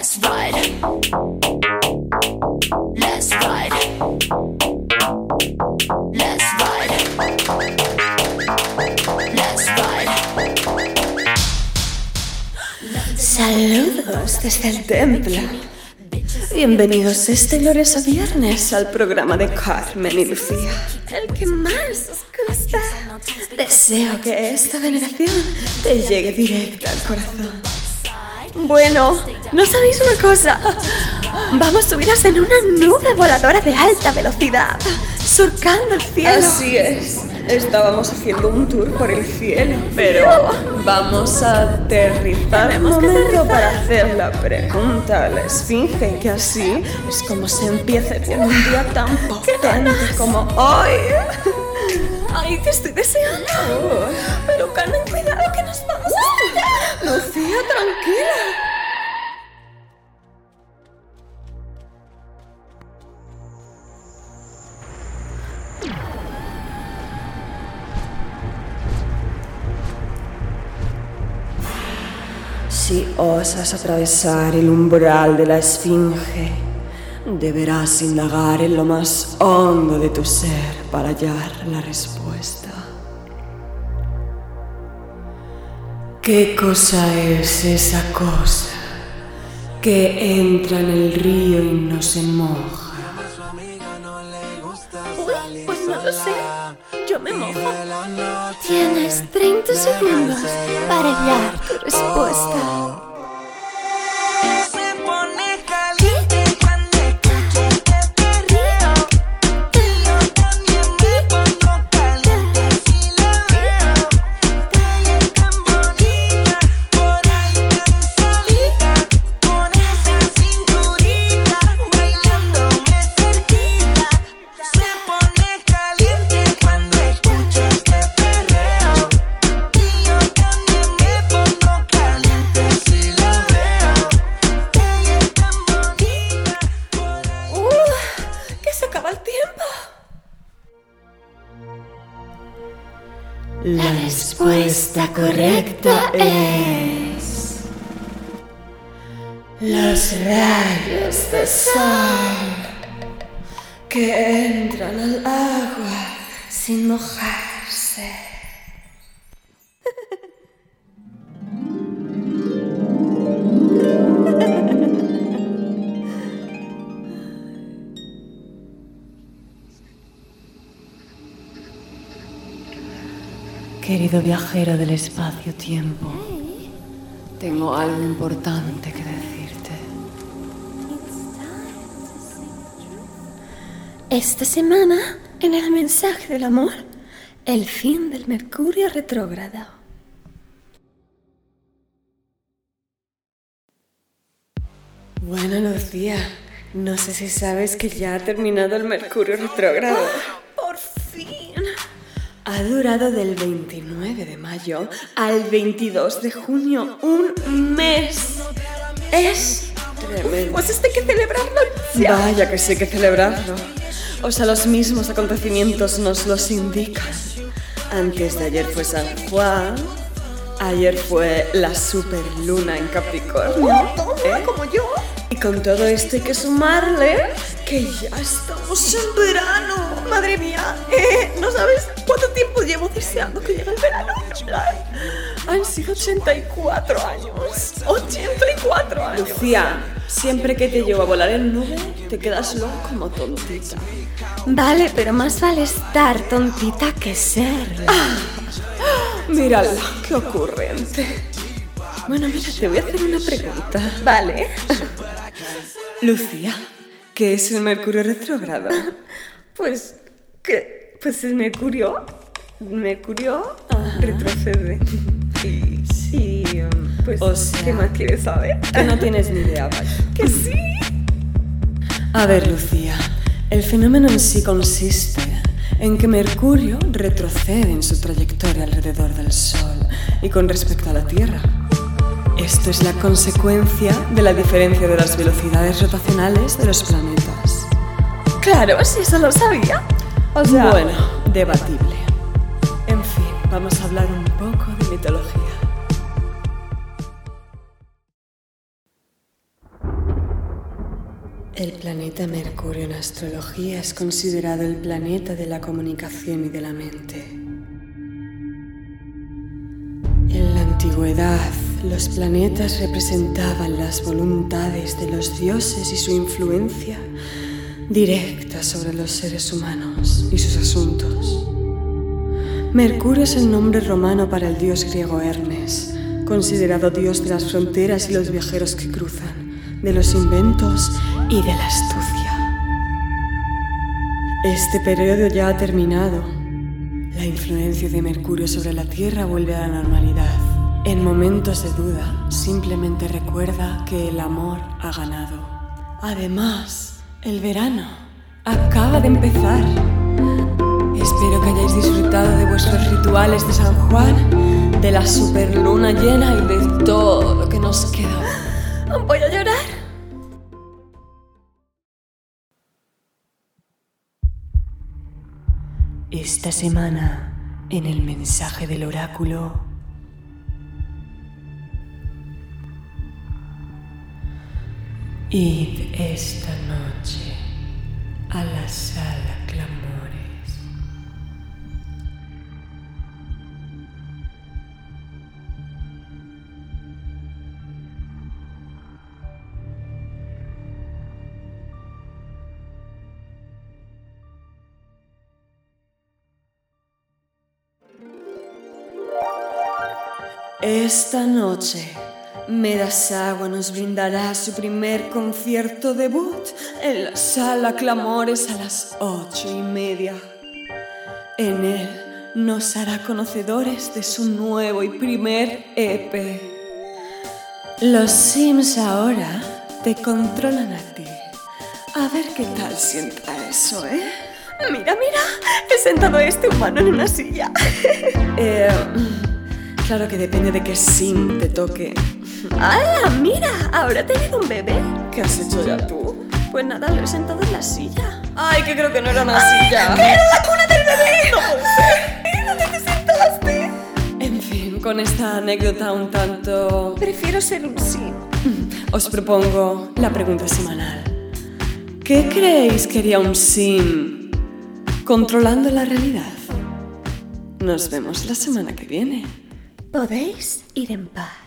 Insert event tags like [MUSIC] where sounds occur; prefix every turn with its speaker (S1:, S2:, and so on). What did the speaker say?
S1: Let's ride. Let's ride. Let's ride. Let's ride.
S2: Saludos desde el templo. Bienvenidos este glorioso viernes al programa de Carmen y Lucía. El que más os gusta. Deseo que esta veneración te llegue directa al corazón. Bueno, ¿no sabéis una cosa? Vamos subidas en una nube voladora de alta velocidad, surcando el cielo.
S3: Así es. Estábamos haciendo un tour por el cielo, pero vamos a aterrizar un momento para hacer la pregunta a la esfinge, que así es como se empieza bien un día tan potente como hoy.
S2: Ay, te estoy deseando. Pero Carmen, cuidado que nos vamos.
S3: Lucía, tranquila. Si osas atravesar el umbral de la esfinge, deberás indagar en lo más hondo de tu ser para hallar la respuesta. ¿Qué cosa es esa cosa que entra en el río y no se moja?
S2: Uy, pues no lo sé. Yo me mojo. Tienes 30 segundos para hallar tu respuesta.
S4: La
S3: respuesta correcta es... Los rayos de sol que entran al agua sin mojarse. Querido viajero del espacio-tiempo, tengo algo importante que decirte.
S2: Esta semana, en el mensaje del amor, el fin del Mercurio retrógrado.
S3: Bueno, Lucía, no sé si sabes que ya ha terminado el Mercurio retrógrado. Ha durado del 29 de mayo al 22 de junio, un mes. Es tremendo.
S2: Pues hay que celebrarlo ya.
S3: Vaya que sí que celebrarlo. O sea, los mismos acontecimientos nos los indican. Antes de ayer fue San Juan. Ayer fue la superluna en Capricornio.
S2: Toma,
S3: ¿eh?
S2: como yo.
S3: Y con todo esto hay que sumarle que ya estamos en verano.
S2: Madre mía, eh, ¿no sabes cuánto tiempo llevo deseando que llegue el verano? Han sido 84 años. 84 años.
S3: Lucía, siempre que te llevo a volar en nube, te quedas luego como tontita.
S2: Vale, pero más vale estar tontita que serla.
S3: Mírala, qué ocurrente. Bueno, mira, te voy a hacer una pregunta.
S2: Vale.
S3: Lucía, ¿qué es el Mercurio retrógrado?
S2: Pues, que, pues el Mercurio, Mercurio retrocede. [LAUGHS] Y, y, um, pues,
S3: O sea-
S2: ¿qué más quieres saber?
S3: Que no tienes ni idea, vaya. [LAUGHS]
S2: Que sí.
S3: A ver, Lucía, el fenómeno en sí consiste en que Mercurio retrocede en su trayectoria alrededor del Sol y con respecto a la Tierra. Esto es la consecuencia de la diferencia de las velocidades rotacionales de los planetas.
S2: Claro, sí, eso lo sabía. O sea,
S3: Bueno, debatible. En fin, vamos a hablar un poco de mitología. El planeta Mercurio en astrología es considerado el planeta de la comunicación y de la mente. En la antigüedad, los planetas representaban las voluntades de los dioses y su influencia directa sobre los seres humanos y sus asuntos. Mercurio es el nombre romano para el dios griego Hermes, considerado dios de las fronteras y los viajeros que cruzan, de los inventos y de la astucia. Este periodo ya ha terminado. La influencia de Mercurio sobre la Tierra vuelve a la normalidad. En momentos de duda, simplemente recuerda que el amor ha ganado. Además, el verano acaba de empezar. Espero que hayáis disfrutado de vuestros rituales de San Juan, de la superluna llena y de todo lo que nos queda. [LAUGHS]
S2: Voy a llorar.
S3: Esta semana, en el mensaje del oráculo, id esta noche a la sala Clamores. Esta noche, Medasagua nos brindará su primer concierto debut en la sala Clamores a las ocho y media. En él nos hará conocedores de su nuevo y primer EP. Los Sims ahora te controlan a ti. A ver qué tal sienta eso, ¿eh?
S2: Mira, mira, he sentado a este humano en una silla. [LAUGHS]
S3: Eh, claro que depende de qué sim te toque.
S2: ¡Hala, mira! Ahora he tenido un bebé.
S3: ¿Qué has hecho ya tú?
S2: Pues nada, lo he sentado en la silla.
S3: Ay, que creo que no era una silla.
S2: ¡Que era la cuna del bebé! ¡No puede ser! ¡Mira dónde te sentaste!
S3: En fin, con esta anécdota un tanto...
S2: Prefiero ser un sim. [LAUGHS]
S3: Os propongo la pregunta semanal. ¿Qué creéis que haría un sim controlando la realidad? Nos vemos la semana que viene.
S2: Podéis ir en paz.